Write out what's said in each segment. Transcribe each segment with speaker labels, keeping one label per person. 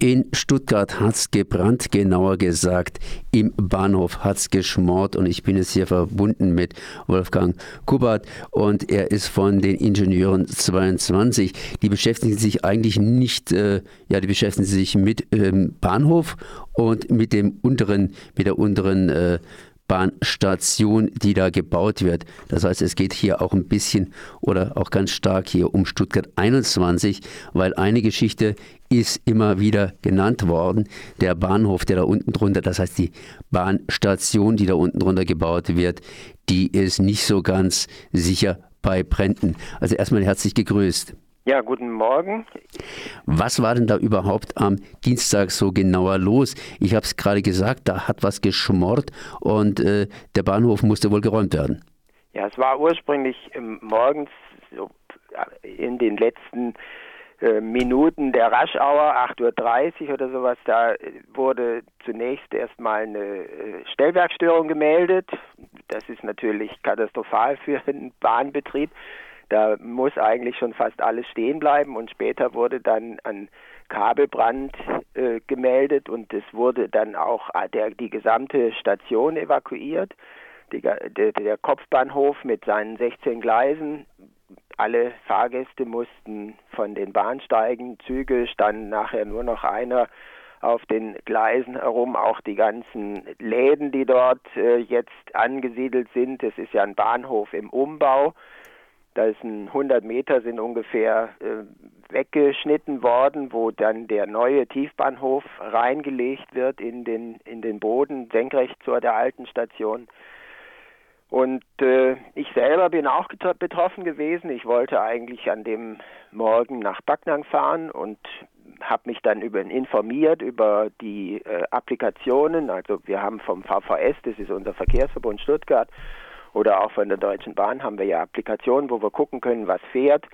Speaker 1: In Stuttgart hat es gebrannt, genauer gesagt, im Bahnhof hat es geschmort und ich bin jetzt hier verbunden mit Wolfgang Kubert und er ist von den Ingenieuren 22. Die beschäftigen sich eigentlich nicht, äh, ja, die beschäftigen sich mit ähm, Bahnhof und mit dem unteren, mit der unteren äh, Bahnstation, die da gebaut wird. Das heißt, es geht hier auch ein bisschen oder auch ganz stark hier um Stuttgart 21, weil eine Geschichte ist immer wieder genannt worden. Der Bahnhof, der da unten drunter, das heißt die Bahnstation, die da unten drunter gebaut wird, die ist nicht so ganz sicher bei Bränden. Also erstmal herzlich gegrüßt.
Speaker 2: Ja, guten Morgen.
Speaker 1: Was war denn da überhaupt am Dienstag so genauer los? Ich habe es gerade gesagt, da hat was geschmort und äh, der Bahnhof musste wohl geräumt werden.
Speaker 2: Ja, es war ursprünglich ähm, morgens so in den letzten äh, Minuten der Raschauer, 8.30 Uhr oder sowas, da wurde zunächst erstmal eine äh, Stellwerkstörung gemeldet. Das ist natürlich katastrophal für den Bahnbetrieb. Da muss eigentlich schon fast alles stehen bleiben und später wurde dann ein Kabelbrand äh, gemeldet und es wurde dann auch äh, der, die gesamte Station evakuiert. Die, der, der Kopfbahnhof mit seinen 16 Gleisen, alle Fahrgäste mussten von den Bahnsteigen, Züge standen nachher nur noch einer auf den Gleisen herum, auch die ganzen Läden, die dort äh, jetzt angesiedelt sind. Es ist ja ein Bahnhof im Umbau. Da ist ein 100 Meter sind ungefähr äh, weggeschnitten worden, wo dann der neue Tiefbahnhof reingelegt wird in den in den Boden senkrecht zur der alten Station. Und äh, ich selber bin auch betroffen gewesen. Ich wollte eigentlich an dem Morgen nach Backnang fahren und habe mich dann über informiert über die äh, Applikationen. Also wir haben vom VVS, das ist unser Verkehrsverbund Stuttgart, oder auch von der Deutschen Bahn haben wir ja Applikationen, wo wir gucken können, was fährt,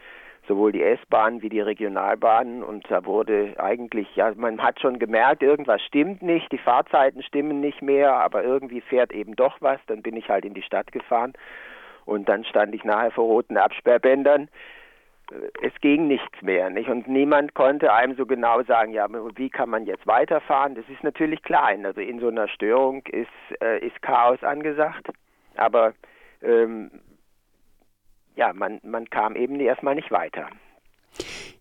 Speaker 2: sowohl die S-Bahn wie die Regionalbahnen. Und da wurde eigentlich, ja, man hat schon gemerkt, irgendwas stimmt nicht, die Fahrzeiten stimmen nicht mehr, aber irgendwie fährt eben doch was. Dann bin ich halt in die Stadt gefahren und dann stand ich nachher vor roten Absperrbändern es ging nichts mehr, nicht? Und niemand konnte einem so genau sagen, ja, wie kann man jetzt weiterfahren? Das ist natürlich klein. Also in so einer Störung ist, äh, ist Chaos angesagt. Aber ähm, ja, man, man kam eben erstmal nicht weiter.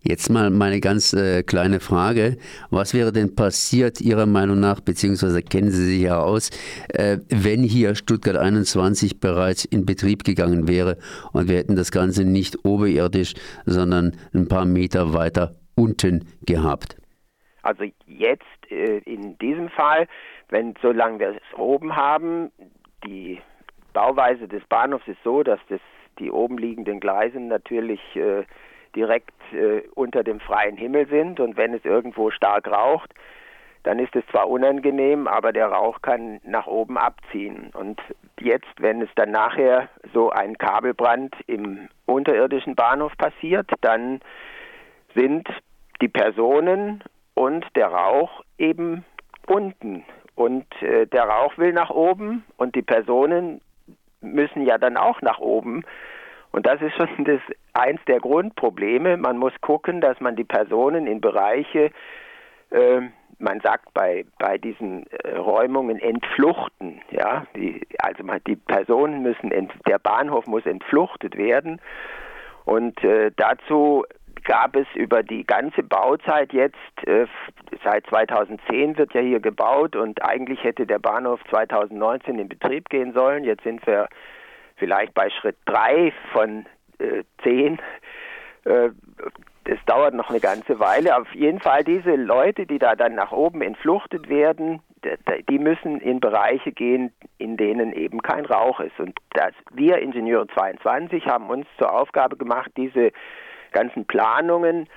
Speaker 1: Jetzt mal meine ganz äh, kleine Frage. Was wäre denn passiert Ihrer Meinung nach, beziehungsweise kennen Sie sich ja aus, äh, wenn hier Stuttgart 21 bereits in Betrieb gegangen wäre und wir hätten das Ganze nicht oberirdisch, sondern ein paar Meter weiter unten gehabt?
Speaker 2: Also jetzt äh, in diesem Fall, wenn solange wir es oben haben, die Bauweise des Bahnhofs ist so, dass das, die oben liegenden Gleise natürlich äh, direkt äh, unter dem freien Himmel sind und wenn es irgendwo stark raucht, dann ist es zwar unangenehm, aber der Rauch kann nach oben abziehen. Und jetzt, wenn es dann nachher so ein Kabelbrand im unterirdischen Bahnhof passiert, dann sind die Personen und der Rauch eben unten. Und äh, der Rauch will nach oben und die Personen müssen ja dann auch nach oben. Und das ist schon das, eins der Grundprobleme. Man muss gucken, dass man die Personen in Bereiche, äh, man sagt bei, bei diesen äh, Räumungen entfluchten. Ja? Die, also man, die Personen müssen, ent, der Bahnhof muss entfluchtet werden. Und äh, dazu gab es über die ganze Bauzeit jetzt, äh, seit 2010 wird ja hier gebaut und eigentlich hätte der Bahnhof 2019 in Betrieb gehen sollen. Jetzt sind wir vielleicht bei Schritt 3 von äh, 10. Äh, das dauert noch eine ganze Weile. Auf jeden Fall diese Leute, die da dann nach oben entfluchtet werden, die müssen in Bereiche gehen, in denen eben kein Rauch ist. Und das, wir Ingenieure 22 haben uns zur Aufgabe gemacht, diese ganzen Planungen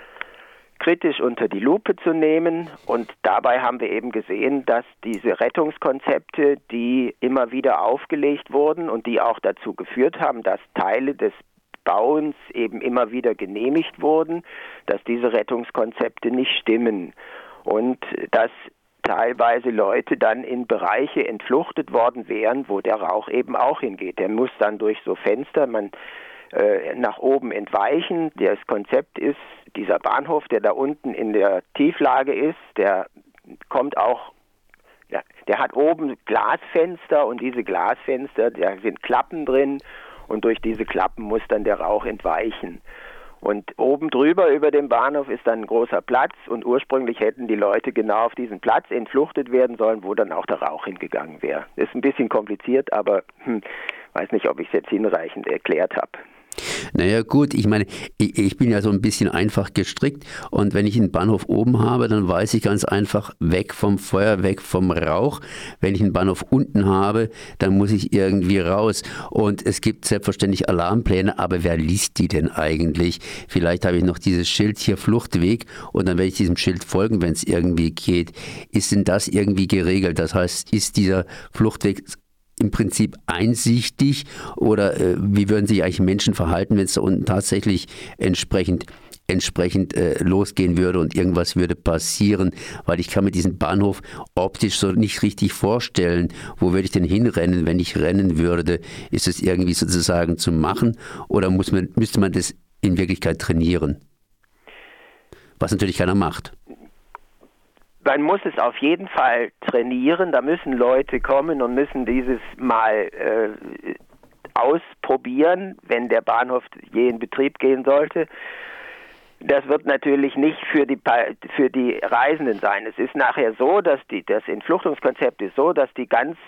Speaker 2: kritisch unter die Lupe zu nehmen. Und dabei haben wir eben gesehen, dass diese Rettungskonzepte, die immer wieder aufgelegt wurden und die auch dazu geführt haben, dass Teile des Bauens eben immer wieder genehmigt wurden, dass diese Rettungskonzepte nicht stimmen. Und dass teilweise Leute dann in Bereiche entfluchtet worden wären, wo der Rauch eben auch hingeht. Der muss dann durch so Fenster, man äh, nach oben entweichen. Das Konzept ist, dieser Bahnhof, der da unten in der Tieflage ist, der kommt auch ja, der hat oben Glasfenster und diese Glasfenster, da sind Klappen drin und durch diese Klappen muss dann der Rauch entweichen. Und oben drüber über dem Bahnhof ist dann ein großer Platz und ursprünglich hätten die Leute genau auf diesen Platz entfluchtet werden sollen, wo dann auch der Rauch hingegangen wäre. Ist ein bisschen kompliziert, aber hm, weiß nicht, ob ich es jetzt hinreichend erklärt habe.
Speaker 1: Naja gut, ich meine, ich, bin ja so ein bisschen einfach gestrickt und wenn ich einen Bahnhof oben habe, dann weiß ich ganz einfach weg vom Feuer, weg vom Rauch. Wenn ich einen Bahnhof unten habe, dann muss ich irgendwie raus. Und es gibt selbstverständlich Alarmpläne, aber wer liest die denn eigentlich? Vielleicht habe ich noch dieses Schild hier Fluchtweg und dann werde ich diesem Schild folgen, wenn es irgendwie geht. Ist denn das irgendwie geregelt? Das heißt, ist dieser Fluchtweg im Prinzip einsichtig oder äh, wie würden sich eigentlich Menschen verhalten, wenn es da unten tatsächlich entsprechend entsprechend äh, losgehen würde und irgendwas würde passieren, weil ich kann mir diesen Bahnhof optisch so nicht richtig vorstellen. Wo würde ich denn hinrennen, wenn ich rennen würde? Ist es irgendwie sozusagen zu machen oder muss man, müsste man das in Wirklichkeit trainieren? Was natürlich keiner macht
Speaker 2: man muss es auf jeden Fall trainieren. Da müssen Leute kommen und müssen dieses mal äh, ausprobieren, wenn der Bahnhof je in Betrieb gehen sollte. Das wird natürlich nicht für die, für die Reisenden sein. Es ist nachher so, dass die, das Entfluchtungskonzept ist so, dass die ganz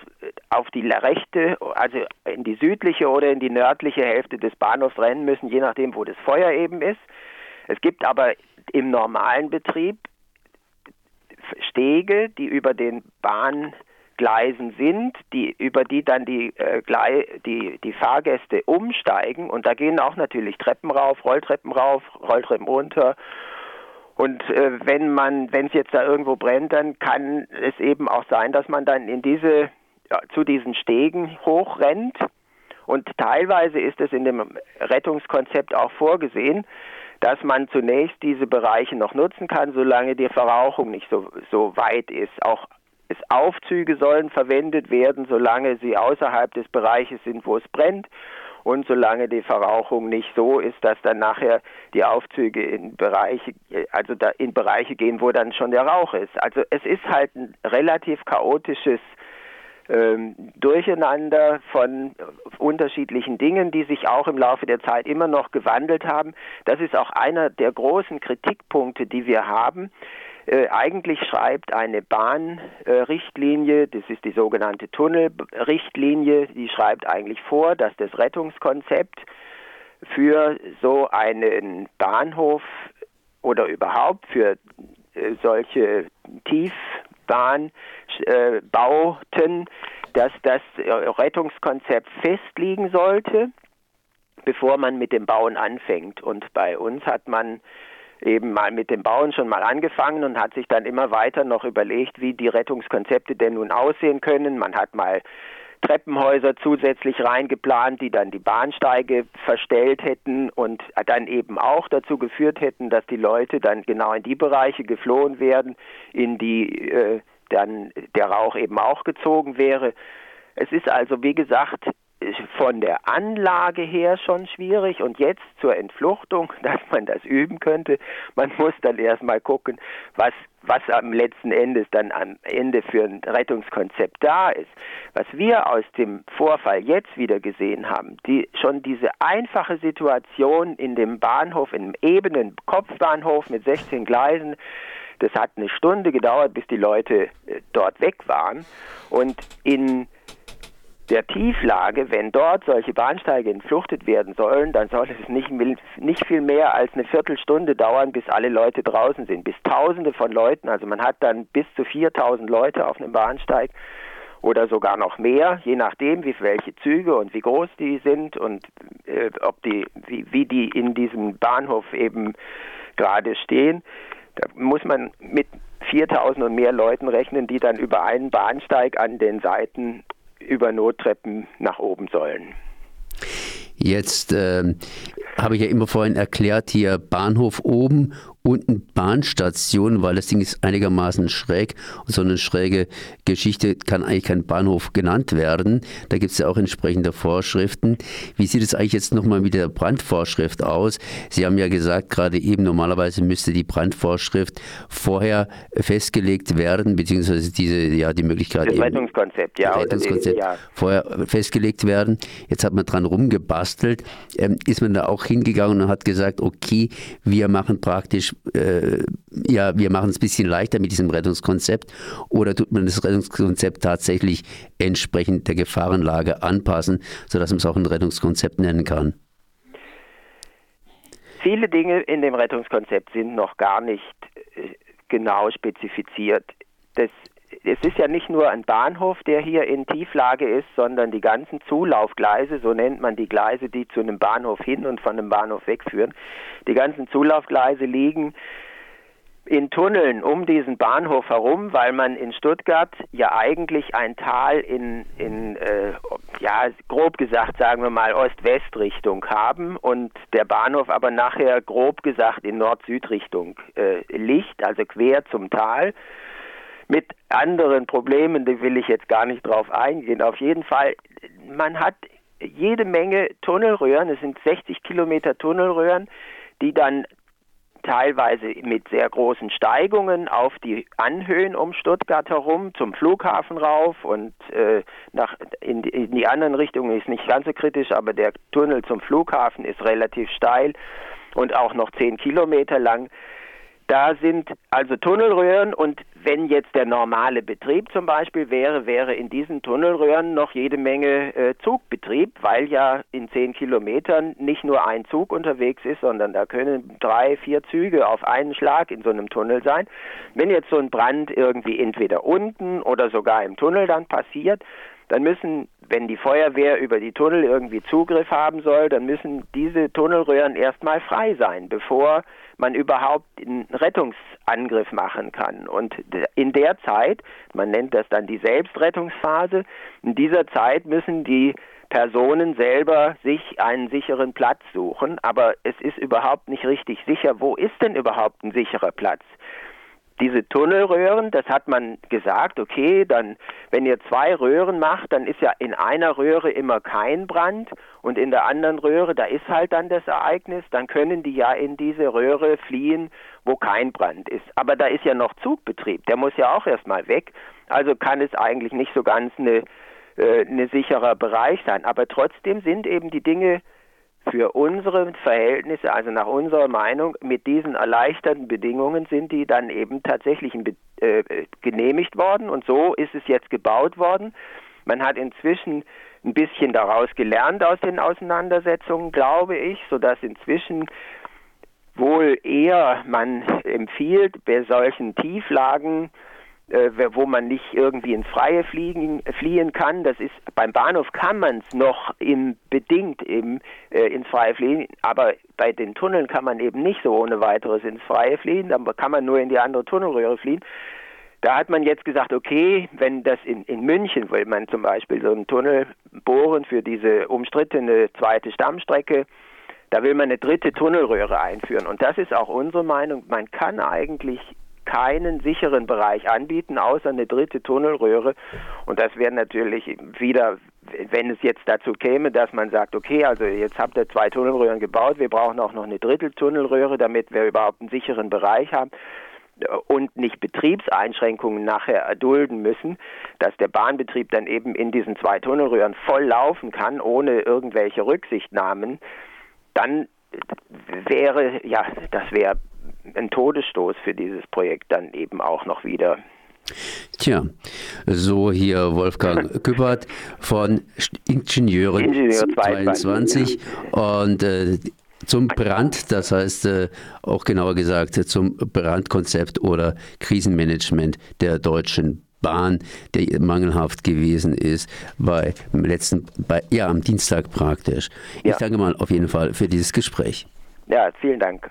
Speaker 2: auf die rechte, also in die südliche oder in die nördliche Hälfte des Bahnhofs rennen müssen, je nachdem, wo das Feuer eben ist. Es gibt aber im normalen Betrieb Stege, die über den Bahngleisen sind, die, über die dann die, äh, die, die Fahrgäste umsteigen. Und da gehen auch natürlich Treppen rauf, Rolltreppen rauf, Rolltreppen runter. Und äh, wenn man, wenn es jetzt da irgendwo brennt, dann kann es eben auch sein, dass man dann in diese, ja, zu diesen Stegen hochrennt. Und teilweise ist es in dem Rettungskonzept auch vorgesehen, dass man zunächst diese Bereiche noch nutzen kann, solange die Verrauchung nicht so, so weit ist. Auch es Aufzüge sollen verwendet werden, solange sie außerhalb des Bereiches sind, wo es brennt und solange die Verrauchung nicht so ist, dass dann nachher die Aufzüge in Bereiche, also in Bereiche gehen, wo dann schon der Rauch ist. Also es ist halt ein relativ chaotisches ähm, Durcheinander von unterschiedlichen Dingen, die sich auch im Laufe der Zeit immer noch gewandelt haben. Das ist auch einer der großen Kritikpunkte, die wir haben. Äh, eigentlich schreibt eine Bahnrichtlinie, das ist die sogenannte Tunnelrichtlinie, die schreibt eigentlich vor, dass das Rettungskonzept für so einen Bahnhof oder überhaupt für äh, solche tief Bahnbauten, dass das Rettungskonzept festliegen sollte, bevor man mit dem Bauen anfängt. Und bei uns hat man eben mal mit dem Bauen schon mal angefangen und hat sich dann immer weiter noch überlegt, wie die Rettungskonzepte denn nun aussehen können. Man hat mal Treppenhäuser zusätzlich reingeplant, die dann die Bahnsteige verstellt hätten und dann eben auch dazu geführt hätten, dass die Leute dann genau in die Bereiche geflohen werden, in die äh, dann der Rauch eben auch gezogen wäre. Es ist also, wie gesagt, von der Anlage her schon schwierig und jetzt zur Entfluchtung, dass man das üben könnte. Man muss dann erstmal gucken, was, was am letzten Endes dann am Ende für ein Rettungskonzept da ist. Was wir aus dem Vorfall jetzt wieder gesehen haben, die, schon diese einfache Situation in dem Bahnhof, in einem ebenen Kopfbahnhof mit 16 Gleisen, das hat eine Stunde gedauert, bis die Leute äh, dort weg waren. Und in der Tieflage, wenn dort solche Bahnsteige entfluchtet werden sollen, dann soll es nicht, nicht viel mehr als eine Viertelstunde dauern, bis alle Leute draußen sind, bis Tausende von Leuten. Also man hat dann bis zu 4000 Leute auf einem Bahnsteig oder sogar noch mehr, je nachdem, wie welche Züge und wie groß die sind und äh, ob die, wie, wie die in diesem Bahnhof eben gerade stehen. Da muss man mit 4000 und mehr Leuten rechnen, die dann über einen Bahnsteig an den Seiten über Nottreppen nach oben sollen.
Speaker 1: Jetzt äh, habe ich ja immer vorhin erklärt, hier Bahnhof oben unten Bahnstation, weil das Ding ist einigermaßen schräg und so eine schräge Geschichte kann eigentlich kein Bahnhof genannt werden. Da gibt es ja auch entsprechende Vorschriften. Wie sieht es eigentlich jetzt nochmal mit der Brandvorschrift aus? Sie haben ja gesagt, gerade eben normalerweise müsste die Brandvorschrift vorher festgelegt werden, beziehungsweise diese, ja, die Möglichkeit.
Speaker 2: Das Rettungskonzept, ja.
Speaker 1: Rettungskonzept ja. vorher festgelegt werden. Jetzt hat man dran rumgebastelt. Ähm, ist man da auch hingegangen und hat gesagt, okay, wir machen praktisch, äh, ja, wir machen es ein bisschen leichter mit diesem Rettungskonzept oder tut man das Rettungskonzept tatsächlich entsprechend der Gefahrenlage anpassen, sodass man es auch ein Rettungskonzept nennen kann?
Speaker 2: Viele Dinge in dem Rettungskonzept sind noch gar nicht äh, genau spezifiziert. Das es ist ja nicht nur ein Bahnhof, der hier in Tieflage ist, sondern die ganzen Zulaufgleise, so nennt man die Gleise, die zu einem Bahnhof hin und von einem Bahnhof wegführen. Die ganzen Zulaufgleise liegen in Tunneln um diesen Bahnhof herum, weil man in Stuttgart ja eigentlich ein Tal in, in äh, ja, grob gesagt, sagen wir mal, Ost-West-Richtung haben und der Bahnhof aber nachher grob gesagt in Nord-Süd-Richtung äh, liegt, also quer zum Tal mit anderen Problemen, die will ich jetzt gar nicht drauf eingehen. Auf jeden Fall, man hat jede Menge Tunnelröhren, es sind 60 Kilometer Tunnelröhren, die dann teilweise mit sehr großen Steigungen auf die Anhöhen um Stuttgart herum zum Flughafen rauf und äh, nach in die, in die anderen Richtungen ist nicht ganz so kritisch, aber der Tunnel zum Flughafen ist relativ steil und auch noch 10 Kilometer lang. Da sind also Tunnelröhren und wenn jetzt der normale Betrieb zum Beispiel wäre, wäre in diesen Tunnelröhren noch jede Menge äh, Zugbetrieb, weil ja in zehn Kilometern nicht nur ein Zug unterwegs ist, sondern da können drei, vier Züge auf einen Schlag in so einem Tunnel sein. Wenn jetzt so ein Brand irgendwie entweder unten oder sogar im Tunnel dann passiert, dann müssen, wenn die Feuerwehr über die Tunnel irgendwie Zugriff haben soll, dann müssen diese Tunnelröhren erstmal frei sein, bevor man überhaupt einen Rettungsangriff machen kann. Und in der Zeit, man nennt das dann die Selbstrettungsphase, in dieser Zeit müssen die Personen selber sich einen sicheren Platz suchen, aber es ist überhaupt nicht richtig sicher, wo ist denn überhaupt ein sicherer Platz? Diese Tunnelröhren, das hat man gesagt, okay, dann, wenn ihr zwei Röhren macht, dann ist ja in einer Röhre immer kein Brand und in der anderen Röhre, da ist halt dann das Ereignis, dann können die ja in diese Röhre fliehen, wo kein Brand ist. Aber da ist ja noch Zugbetrieb, der muss ja auch erstmal weg, also kann es eigentlich nicht so ganz eine, äh, eine sicherer Bereich sein. Aber trotzdem sind eben die Dinge für unsere Verhältnisse, also nach unserer Meinung, mit diesen erleichterten Bedingungen sind die dann eben tatsächlich äh, genehmigt worden und so ist es jetzt gebaut worden. Man hat inzwischen ein bisschen daraus gelernt aus den Auseinandersetzungen, glaube ich, sodass inzwischen wohl eher man empfiehlt, bei solchen Tieflagen äh, wo man nicht irgendwie ins Freie fliegen, fliehen kann. Das ist beim Bahnhof kann man es noch im, bedingt im, äh, ins Freie fliehen, aber bei den Tunneln kann man eben nicht so ohne weiteres ins Freie fliehen, dann kann man nur in die andere Tunnelröhre fliehen. Da hat man jetzt gesagt, okay, wenn das in, in München, will man zum Beispiel so einen Tunnel bohren für diese umstrittene zweite Stammstrecke, da will man eine dritte Tunnelröhre einführen. Und das ist auch unsere Meinung. Man kann eigentlich keinen sicheren Bereich anbieten, außer eine dritte Tunnelröhre. Und das wäre natürlich wieder, wenn es jetzt dazu käme, dass man sagt, okay, also jetzt habt ihr zwei Tunnelröhren gebaut, wir brauchen auch noch eine dritte Tunnelröhre, damit wir überhaupt einen sicheren Bereich haben und nicht Betriebseinschränkungen nachher erdulden müssen, dass der Bahnbetrieb dann eben in diesen zwei Tunnelröhren voll laufen kann, ohne irgendwelche Rücksichtnahmen, dann wäre, ja, das wäre ein Todesstoß für dieses Projekt dann eben auch noch wieder.
Speaker 1: Tja, so hier Wolfgang Küppert von Ingenieuren Ingenieur 22 ja. und äh, zum Brand, das heißt äh, auch genauer gesagt zum Brandkonzept oder Krisenmanagement der Deutschen Bahn, der mangelhaft gewesen ist bei letzten, bei, ja am Dienstag praktisch. Ja. Ich danke mal auf jeden Fall für dieses Gespräch.
Speaker 2: Ja, vielen Dank.